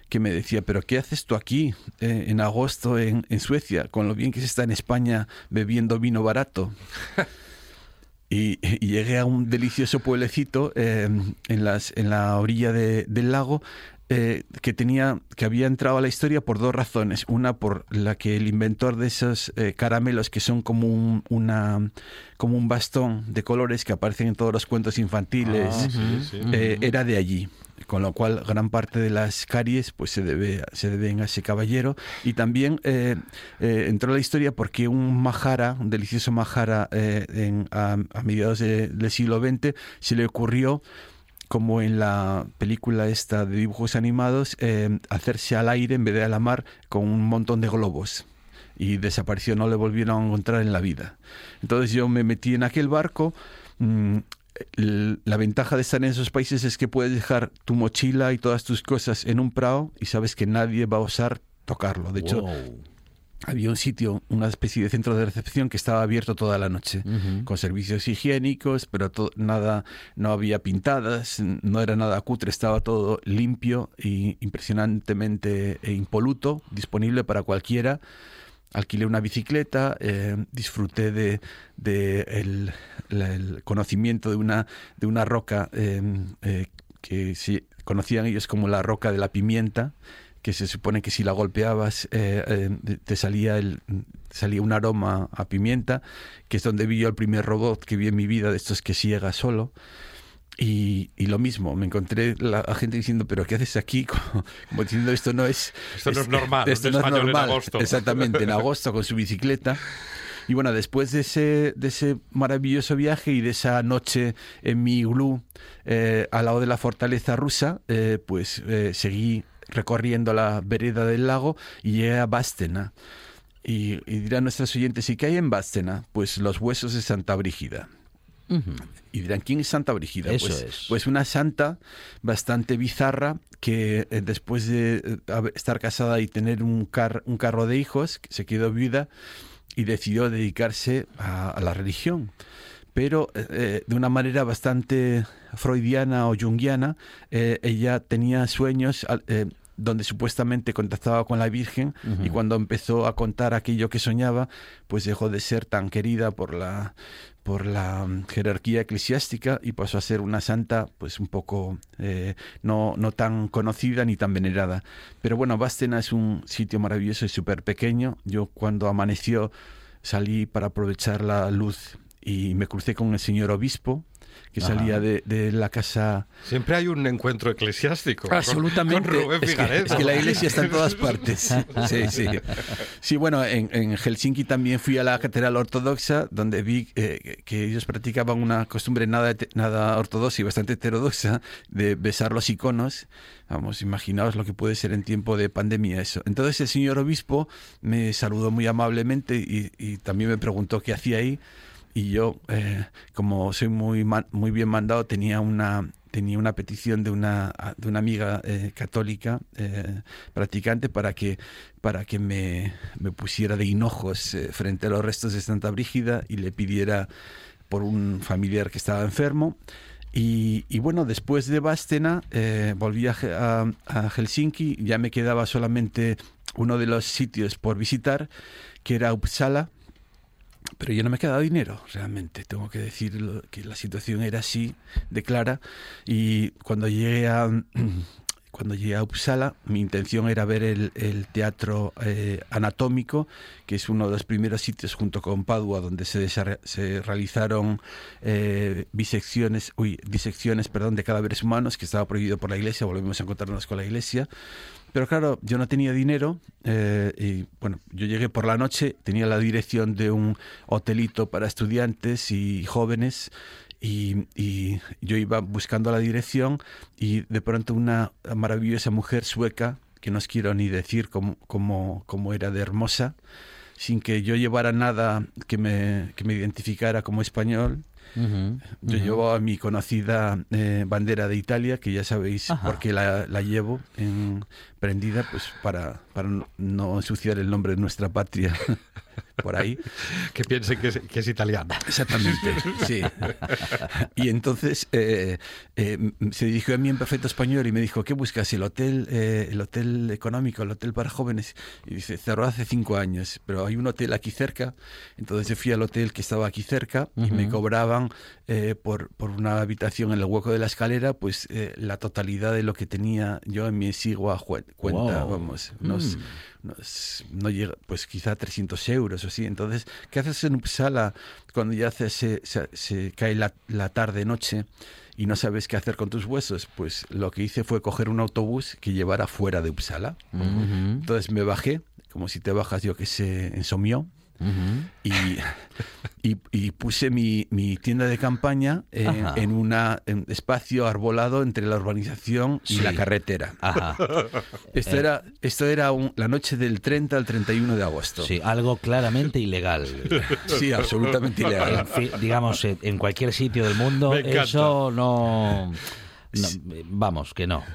que me decía, pero ¿qué haces tú aquí eh, en agosto en, en Suecia, con lo bien que se está en España bebiendo vino barato? Y, y llegué a un delicioso pueblecito eh, en, las, en la orilla de- del lago eh, que tenía que había entrado a la historia por dos razones. Una por la que el inventor de esos eh, caramelos que son como un, una como un bastón de colores que aparecen en todos los cuentos infantiles Ah, sí, sí. eh, era de allí. Con lo cual, gran parte de las caries pues se, debe, se deben a ese caballero. Y también eh, eh, entró a la historia porque un majara, un delicioso majara eh, en- a, a mediados de- del siglo XX, se le ocurrió como en la película esta de dibujos animados, eh, hacerse al aire en vez de a la mar con un montón de globos. Y desapareció, no le volvieron a encontrar en la vida. Entonces yo me metí en aquel barco. mm, la ventaja de estar en esos países es que puedes dejar tu mochila y todas tus cosas en un prado y sabes que nadie va a osar tocarlo. De hecho. Había un sitio, una especie de centro de recepción que estaba abierto toda la noche, con servicios higiénicos, pero nada, no había pintadas, no era nada cutre, estaba todo limpio y impresionantemente e impoluto, disponible para cualquiera. Alquilé una bicicleta, eh, disfruté de, el, conocimiento de una, de una roca eh, eh, que se conocían ellos como la roca de la pimienta, que se supone que si la golpeabas eh, eh, te salía el salía un aroma a pimienta, que es donde vi yo el primer robot que vi en mi vida de estos que ciega solo. Y, lo mismo, me encontré la, gente diciendo, pero ¿qué haces aquí? Como, diciendo, esto no es... Esto no es normal, esto no es normal. En agosto. Exactamente, en agosto con su bicicleta. Y bueno, después de ese, de ese maravilloso viaje y de esa noche en mi iglú eh, al lado de la fortaleza rusa, pues seguí recorriendo la vereda del lago y llegué a Bástena. Y, dirán nuestros oyentes, ¿y qué hay en Bástena? Pues los huesos de Santa Brígida. Y dirán, ¿quién es Santa Brígida? pues, pues una santa bastante bizarra que eh, después de eh, estar casada y tener un, un carro de hijos, se quedó viuda y decidió dedicarse a la religión pero eh, eh, de una manera bastante freudiana o junguiana, eh, ella tenía sueños donde supuestamente contactaba con la Virgen y cuando empezó a contar aquello que soñaba, pues dejó de ser tan querida por la por la mm, jerarquía eclesiástica y pasó a ser una santa pues un poco no, no tan conocida ni tan venerada. Pero bueno, Bastena es un sitio maravilloso y súper pequeño. Yo cuando amaneció salí para aprovechar la luz y me crucé con el señor obispo que salía de, de, la casa. Siempre hay un encuentro eclesiástico. Absolutamente. es, que, la iglesia está en todas partes. Sí, sí. Sí, bueno, en, en Helsinki también fui a la catedral ortodoxa, donde vi eh, que ellos practicaban una costumbre nada, nada ortodoxa y bastante heterodoxa de besar los iconos. Vamos, imaginaos lo que puede ser en tiempo de pandemia eso. Entonces el señor obispo me saludó muy amablemente y, y también me preguntó qué hacía ahí y yo, eh, como soy muy, muy bien mandado, tenía una, tenía una petición de una, de una amiga eh, católica eh, practicante para que, para que me, me pusiera de hinojos frente a los restos de Santa Brígida y le pidiera por un familiar que estaba enfermo. Y, y bueno, después de Bastena volví a, a, a Helsinki, ya me quedaba solamente uno de los sitios por visitar, que era Uppsala, pero yo no me he quedado dinero, realmente. Tengo que decir que la situación era así de clara. Y cuando llegué a, cuando llegué a Uppsala, mi intención era ver el, el teatro eh, anatómico, que es uno de los primeros sitios junto con Padua donde se, se realizaron eh, bisecciones, uy, disecciones perdón, de cadáveres humanos, que estaba prohibido por la iglesia. Volvemos a encontrarnos con la iglesia. Pero claro, yo no tenía dinero eh, y bueno, yo llegué por la noche, tenía la dirección de un hotelito para estudiantes y jóvenes y, yo iba buscando la dirección y de pronto una maravillosa mujer sueca, que no os quiero ni decir cómo, cómo, era de hermosa, sin que yo llevara nada que me, que me identificara como español, yo llevo a mi conocida eh, bandera de Italia, que ya sabéis por qué la, la llevo en, prendida, pues para, para no ensuciar el nombre de nuestra patria por ahí. Que piense que es, que es italiana. Exactamente, sí. Y entonces eh, eh, se dirigió a mí en perfecto español y me dijo, ¿qué buscas? ¿El hotel, eh, el hotel económico, el hotel para jóvenes? Y dice, cerró hace cinco años, pero hay un hotel aquí cerca. Entonces yo fui al hotel que estaba aquí cerca y me cobraban por, por una habitación en el hueco de la escalera, pues la totalidad de lo que tenía yo en mi exigua cuenta, vamos, mm. no llega, pues quizá 300 euros o así. Entonces, ¿qué haces en Uppsala cuando ya se, se, cae la, la tarde-noche? y no sabes qué hacer con tus huesos, pues lo que hice fue coger un autobús que llevara fuera de Uppsala. Entonces me bajé, como si te bajas, yo que sé, en Somió, y, y, puse mi, mi, tienda de campaña en un espacio arbolado entre la urbanización y la carretera. Esto, era, esto era la noche del 30 al 31 de agosto. Sí, algo claramente ilegal. Sí, absolutamente ilegal. digamos, en cualquier sitio del mundo, eso no No, vamos, que no.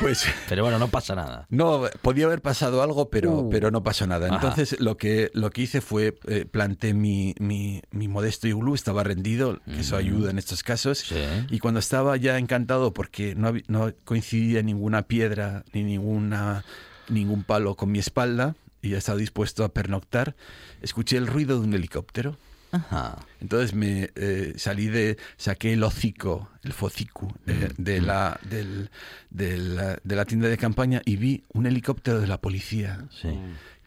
Pues, pero bueno, no pasa nada. No, podía haber pasado algo, pero, Uh. pero no pasó nada. Ajá. Entonces lo que, lo que hice fue eh, planté mi, mi, mi modesto iglú, estaba rendido, que eso ayuda en estos casos. Y cuando estaba ya encantado porque no, no coincidía ninguna piedra ni ninguna, ningún palo con mi espalda y ya estaba dispuesto a pernoctar, escuché el ruido de un helicóptero. Ajá. Entonces me eh, salí de, saqué el hocico, el focicu eh, Mm. de, la, del- de, la, de la tienda de campaña y vi un helicóptero de la policía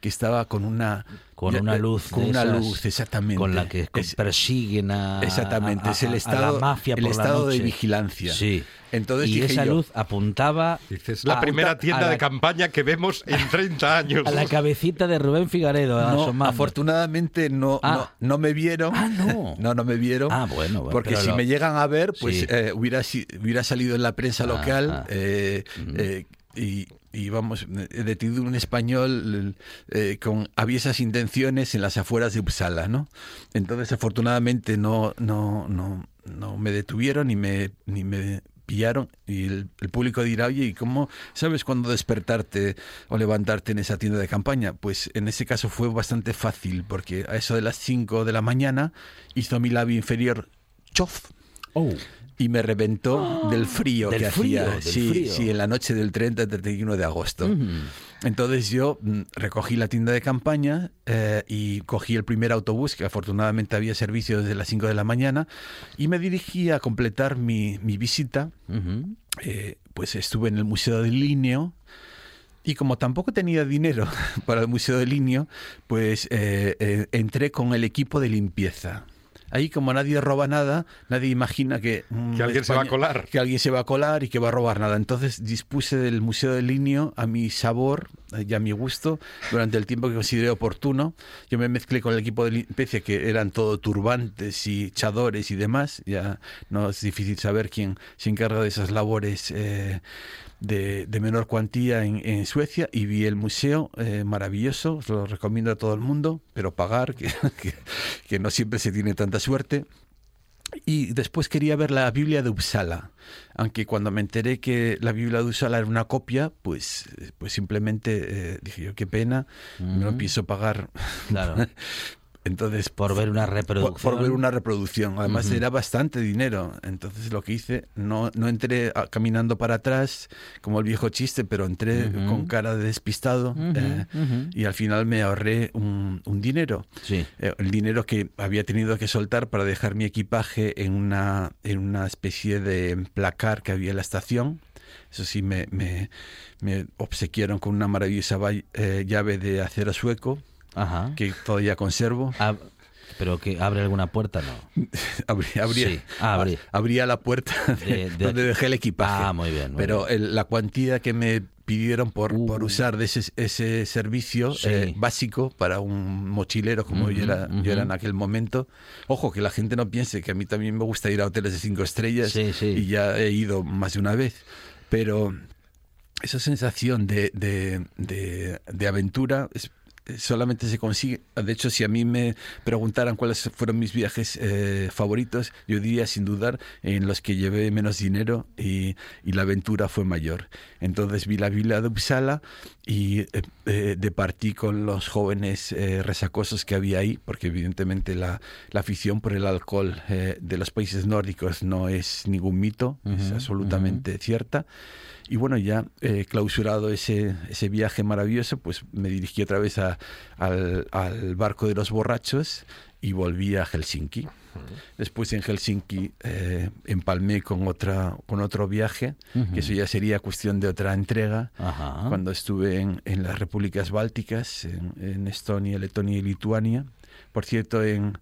que estaba con una Con ya, una eh, luz. con de una esas luz exactamente Con la que Es- persiguen a. exactamente a- es el a- a estado la mafia el por la estado de noche. vigilancia Sí. entonces y dije esa yo, luz apuntaba. Es la a- primera a tienda la- de campaña que vemos en 30 años. A la cabecita de Rubén Figaredo. no, afortunadamente no, Ah. no, no me vieron. no. no, no me vieron. Ah, bueno, bueno, Porque si lo- me llegan a ver, pues Sí. eh, hubiera, si- hubiera salido en la prensa Ah, local ah. eh, eh, y, y vamos, he detenido un español eh, con aviesas intenciones en las afueras de Uppsala, ¿no? Entonces, afortunadamente no, no, no, no me detuvieron ni me, ni me pillaron y el, público dirá, oye, ¿y cómo sabes cuándo despertarte o levantarte en esa tienda de campaña? Pues en ese caso fue bastante fácil, porque a eso de las 5 de la mañana hizo mi labio inferior chof y me reventó del frío Del que frío, hacía. del sí, frío. sí, en la noche del 30-31 de agosto. Entonces yo mm, recogí la tienda de campaña eh, y cogí el primer autobús, que afortunadamente había servicio desde las 5 de la mañana, y me dirigí a completar mi, mi visita. Eh, pues estuve en el Museo del Linneo. Y como tampoco tenía dinero para el Museo del Linneo, pues eh, eh, entré con el equipo de limpieza. Ahí como nadie roba nada, nadie imagina que... mm, Que alguien se va a colar. Que alguien se va a colar y que va a robar nada. Entonces dispuse del Museo del Linneo a mi sabor eh, y a mi gusto durante el tiempo que consideré oportuno. Yo me mezclé con el equipo de limpieza que eran todo turbantes y chadores y demás. Ya no es difícil saber quién se encarga de esas labores eh, de, de menor cuantía en, en Suecia y vi el museo eh, maravilloso, os lo recomiendo a todo el mundo, pero pagar, que, que, que no siempre se tiene tanta suerte. Y después quería ver la Biblia de Uppsala, aunque cuando me enteré que la Biblia de Uppsala era una copia, pues, pues simplemente eh, dije yo, qué pena, no Ujú. pienso pagar. Claro. Entonces, Por ver una reproducción. por ver una reproducción. Además Ujú. era bastante dinero. Entonces lo que hice, no, no entré ah, caminando para atrás como el viejo chiste, pero entré Ujú. con cara de despistado Ujú, eh, ujú. y al final me ahorré un, un dinero. Sí. Eh, el dinero que había tenido que soltar para dejar mi equipaje en una, en una especie de placar que había en la estación. Eso sí, me, me, me obsequiaron con una maravillosa eh, llave de acero sueco Ajá. que todavía conservo. Ab- pero que abre alguna puerta, no. Abría, abría, Sí. Ah, abrí. abría la puerta de, De- de donde dejé el equipaje. Ah, muy bien, muy Pero el- la cuantía que me pidieron por, por Uh. usar de ese, ese servicio Sí. eh, básico para un mochilero como yo, Ujú, era, ujú. yo era en aquel momento. Ojo, que la gente no piense que a mí también me gusta ir a hoteles de cinco estrellas Sí, sí. y ya he ido más de una vez. Pero esa sensación de, de, de- de aventura es- solamente se consigue. De hecho, si a mí me preguntaran cuáles fueron mis viajes eh, favoritos, yo diría sin dudar en los que llevé menos dinero y, y la aventura fue mayor. Entonces vi la Biblia de Uppsala y eh, eh, departí con los jóvenes eh, resacosos que había ahí, porque evidentemente la, la afición por el alcohol eh, de los países nórdicos no es ningún mito, es absolutamente cierta. Y bueno, ya eh, clausurado ese, ese viaje maravilloso, pues me dirigí otra vez a- al, al barco de los borrachos y volví a Helsinki. Después en Helsinki eh, empalmé con, otra, con otro viaje, Ujú. que eso ya sería cuestión de otra entrega, Ajá. cuando estuve en, en las repúblicas bálticas, en, en Estonia, Letonia y Lituania. Por cierto, en,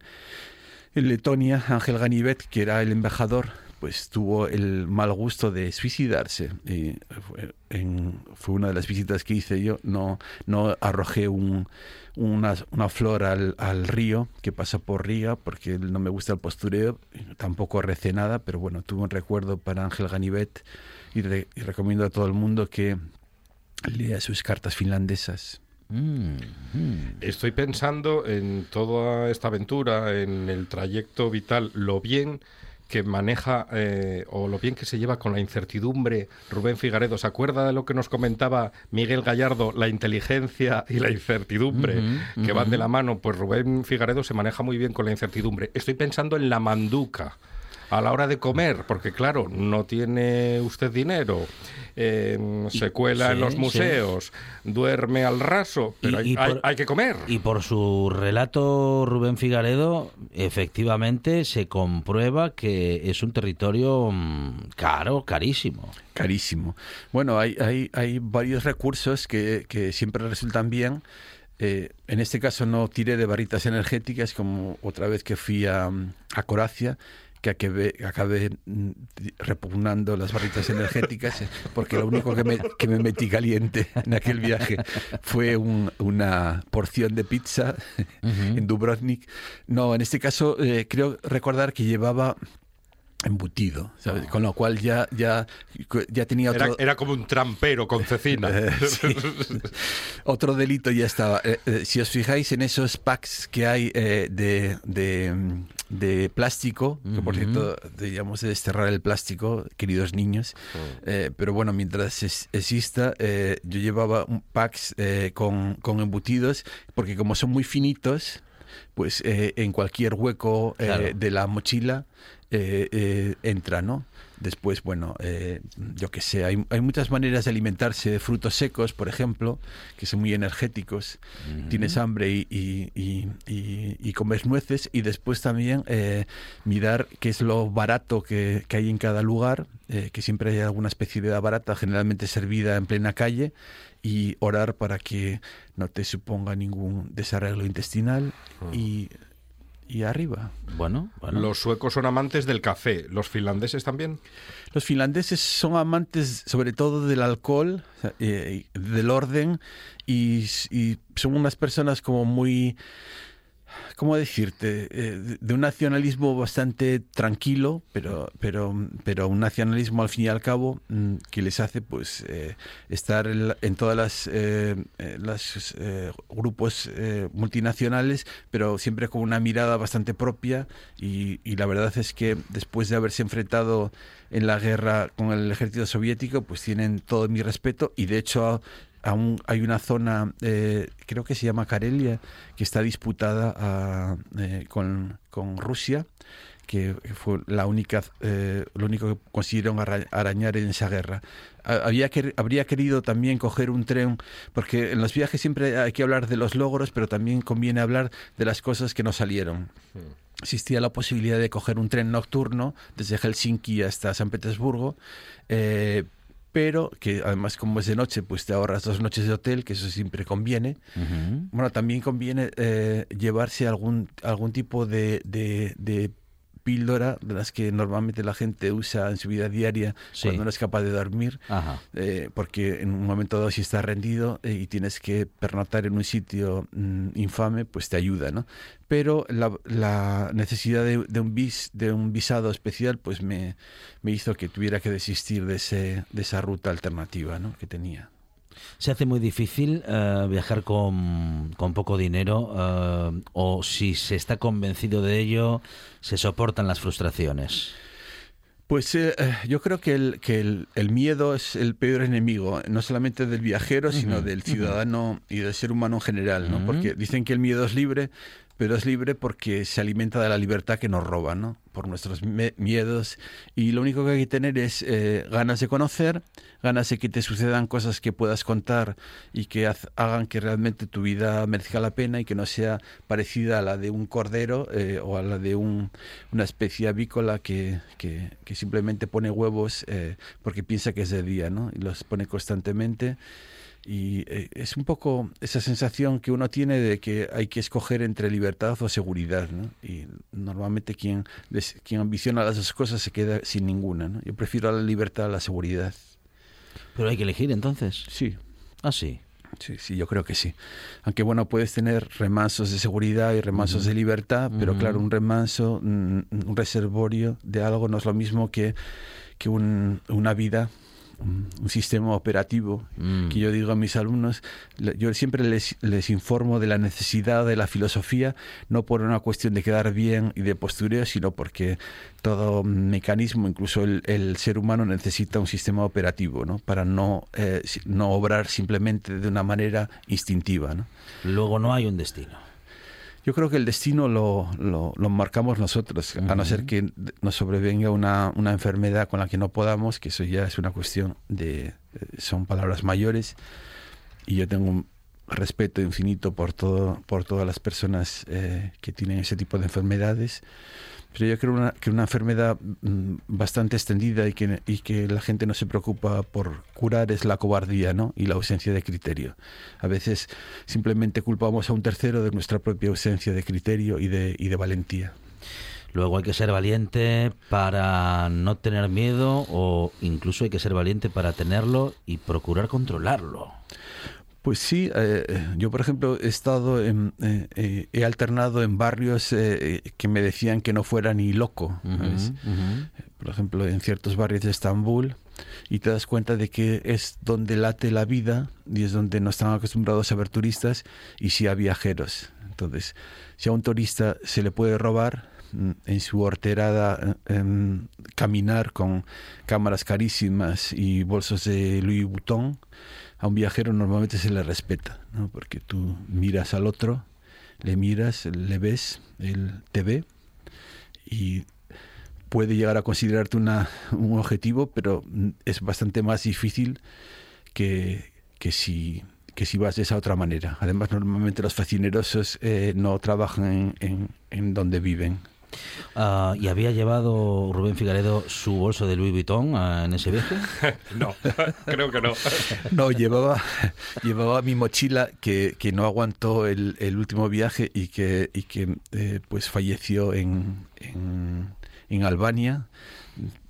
en Letonia, Ángel Ganivet, que era el embajador, pues tuvo el mal gusto de suicidarse. Y fue, en- fue una de las visitas que hice yo. No, no arrojé un, una, una flor al, al río que pasa por Riga, porque no me gusta el postureo. Tampoco recé nada, pero bueno, tuve un recuerdo para Ángel Ganivet y, re- y recomiendo a todo el mundo que lea sus cartas finlandesas. Mm, mm. Estoy pensando en toda esta aventura, en el trayecto vital, lo bien que maneja eh, o lo bien que se lleva con la incertidumbre Rubén Figaredo. ¿Se acuerda de lo que nos comentaba Miguel Gallardo, la inteligencia y la incertidumbre que van de la mano? Pues Rubén Figaredo se maneja muy bien con la incertidumbre. Estoy pensando en la manduca a la hora de comer, porque claro, no tiene usted dinero, eh, se cuela en los museos, duerme al raso, pero hay, hay, que comer. Y por su relato, Rubén Figaredo, efectivamente se comprueba que es un territorio mm, caro, carísimo. Carísimo. Bueno, hay, hay, hay varios recursos que, que siempre resultan bien. Eh, en este caso no tiré de barritas energéticas como otra vez que fui a, a Coracia que acabé, mm, repugnando las barritas energéticas, porque lo único que me, que me metí caliente en aquel viaje fue una porción de pizza en Dubrovnik. No, en este caso eh, creo recordar que llevaba embutido, ¿sabes? Con lo cual ya, ya, ya tenía otro... Era, como un trampero con cecina. Eh, otro delito ya estaba. Eh, eh, si os fijáis en esos packs que hay de, de, plástico, que por cierto deberíamos desterrar el plástico, queridos niños, pero bueno, mientras exista, yo llevaba packs con, con embutidos, porque como son muy finitos, pues en cualquier hueco de la mochila eh, eh, entra, ¿no? Después, bueno, eh, yo qué sé, hay, hay, muchas maneras de alimentarse de frutos secos, por ejemplo, que son muy energéticos. Tienes hambre y, y, y, comes nueces y después también mirar qué es lo barato que, que hay en cada lugar, que siempre hay alguna especialidad barata, generalmente servida en plena calle, y orar para que no te suponga ningún desarreglo intestinal y y arriba. Bueno, Los suecos son amantes del café, ¿los finlandeses también? Los finlandeses son amantes sobre todo del alcohol, eh, del orden y, y son unas personas como muy ¿cómo decirte? Eh, de un nacionalismo bastante tranquilo, pero, pero, pero un nacionalismo al fin y al cabo mm, que les hace pues eh, estar en, todas las, eh, las grupos multinacionales, pero siempre con una mirada bastante propia y, y la verdad es que después de haberse enfrentado en la guerra con el ejército soviético, pues tienen todo mi respeto y de hecho aún hay una zona, eh, creo que se llama Karelia, que está disputada ah, eh, con, Rusia, que fue la única, eh, lo único que consiguieron arañar en esa guerra. Había que, habría querido también coger un tren, porque en los viajes siempre hay que hablar de los logros, pero también conviene hablar de las cosas que no salieron. Existía la posibilidad de coger un tren nocturno desde Helsinki hasta San Petersburgo, pero que además como es de noche, pues te ahorras dos noches de hotel, que eso siempre conviene. Bueno, también conviene eh, llevarse algún, algún tipo de, de, de píldora de las que normalmente la gente usa en su vida diaria cuando no es capaz de dormir, eh, porque en un momento dado si estás rendido eh, y tienes que pernotar en un sitio mm, infame, pues te ayuda, ¿no? Pero la, necesidad de, un vis, de un visado especial, pues me, me hizo que tuviera que desistir de, ese, de esa ruta alternativa ¿no? que tenía. Se hace muy difícil eh, viajar con, con, poco dinero eh, o si se está convencido de ello, se soportan las frustraciones. Pues eh, yo creo que, el, que el, miedo es el peor enemigo, no solamente del viajero, sino del ciudadano y del ser humano en general, ¿no? Porque dicen que el miedo es libre, pero es libre porque se alimenta de la libertad que nos roba, ¿no? Por nuestros miedos. Y lo único que hay que tener es eh, ganas de conocer, ganas de que te sucedan cosas que puedas contar y que hagan que realmente tu vida merezca la pena y que no sea parecida a la de un cordero eh, o a la de un, una especie avícola que, que, simplemente pone huevos eh, porque piensa que es de día, ¿no? Y los pone constantemente. Y eh, es un poco esa sensación que uno tiene de que hay que escoger entre libertad o seguridad. ¿no? Y normalmente quien, quien ambiciona las dos cosas se queda sin ninguna. ¿no? Yo prefiero la libertad a la seguridad. Pero hay que elegir entonces. Sí. Ah, sí. Sí, sí, yo creo que sí. Aunque bueno, puedes tener remansos de seguridad y remansos de libertad, pero claro, un remanso, un, reservorio de algo no es lo mismo que, que un, una vida un, sistema operativo Mm. que yo digo a mis alumnos, yo siempre les, les informo de la necesidad de la filosofía, no por una cuestión de quedar bien y de postureo, sino porque todo mecanismo, incluso el, el ser humano, necesita un sistema operativo, ¿no? Para no, eh, no obrar simplemente de una manera instintiva, ¿no? Luego no hay un destino. Yo creo que el destino lo, lo, lo marcamos nosotros, a no ser que nos sobrevenga una, una enfermedad con la que no podamos, que eso ya es una cuestión de... eh, son palabras mayores, y yo tengo un respeto infinito por, todo, por todas las personas eh, que tienen ese tipo de enfermedades, pero yo creo una, que una enfermedad mm, bastante extendida y que, y que la gente no se preocupa por curar es la cobardía ¿no? y la ausencia de criterio. A veces simplemente culpamos a un tercero de nuestra propia ausencia de criterio y de, y de valentía. Luego hay que ser valiente para no tener miedo o incluso hay que ser valiente para tenerlo y procurar controlarlo. Pues sí, eh, eh, yo por ejemplo he estado en, eh, eh, he alternado en barrios que me decían que no fuera ni loco. Por ejemplo, en ciertos barrios de Estambul y te das cuenta de que es donde late la vida y es donde no están acostumbrados a ver turistas y sí a viajeros. Entonces, si a un turista se le puede robar mm, en su horterada em, caminar con cámaras carísimas y bolsos de Louis Vuitton, a un viajero normalmente se le respeta, ¿no? porque tú miras al otro, le miras, le ves, él te ve y puede llegar a considerarte una, un objetivo, pero es bastante más difícil que, que, si, que si vas de esa otra manera. Además, normalmente los facinerosos eh, no trabajan en, en donde viven. Ah, ¿Y había llevado Rubén Figaredo su bolso de Louis Vuitton ah, en ese viaje? no, creo que no. No, llevaba, llevaba mi mochila que, que no aguantó el, el último viaje y que, y que eh, pues falleció en, en, en Albania.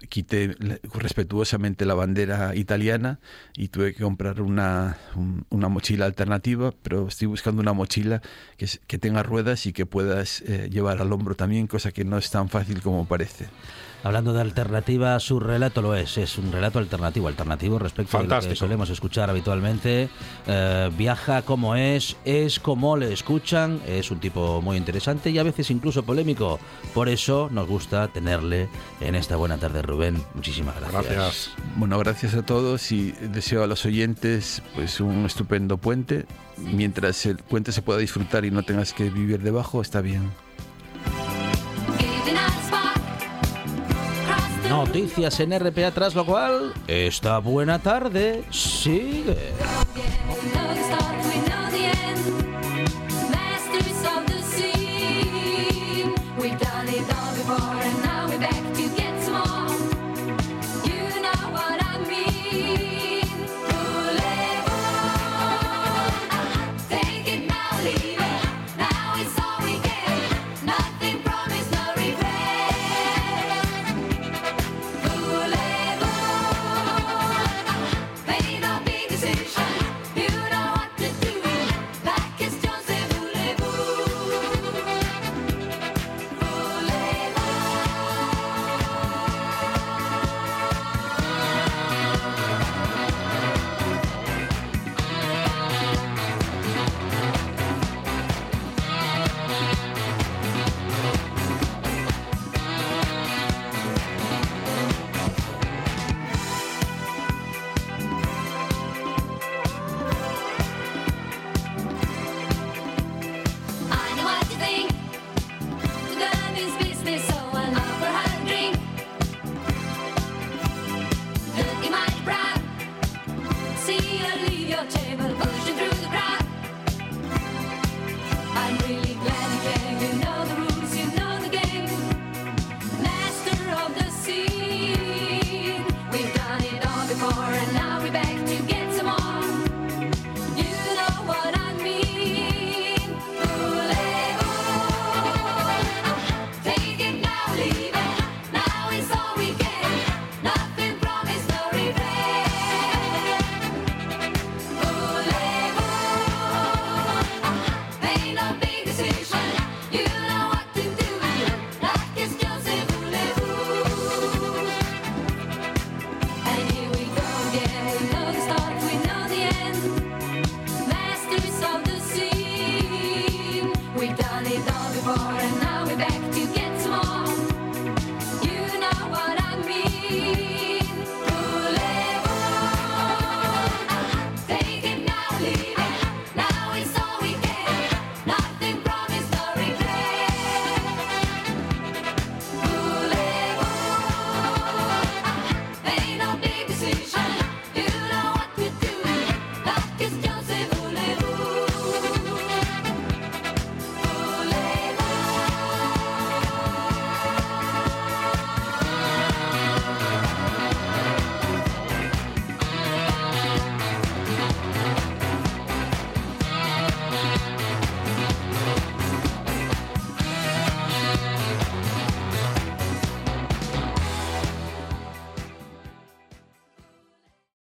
Quité respetuosamente la bandera italiana y tuve que comprar una, un- una mochila alternativa, pero estoy buscando una mochila que, que tenga ruedas y que puedas eh, llevar al hombro también, cosa que no es tan fácil como parece. Hablando de alternativa, su relato lo es. Es un relato alternativo, alternativo respecto a lo que Fantástico. solemos escuchar habitualmente. Eh, viaja como es, es como le escuchan. Es un tipo muy interesante y a veces incluso polémico. Por eso nos gusta tenerle en esta buena tarde, Rubén. Muchísimas gracias. Gracias. Bueno, gracias a todos y deseo a los oyentes pues un estupendo puente. Mientras el puente se pueda disfrutar y no tengas que vivir debajo, está bien. Noticias en RPA, tras lo cual, esta buena tarde sigue.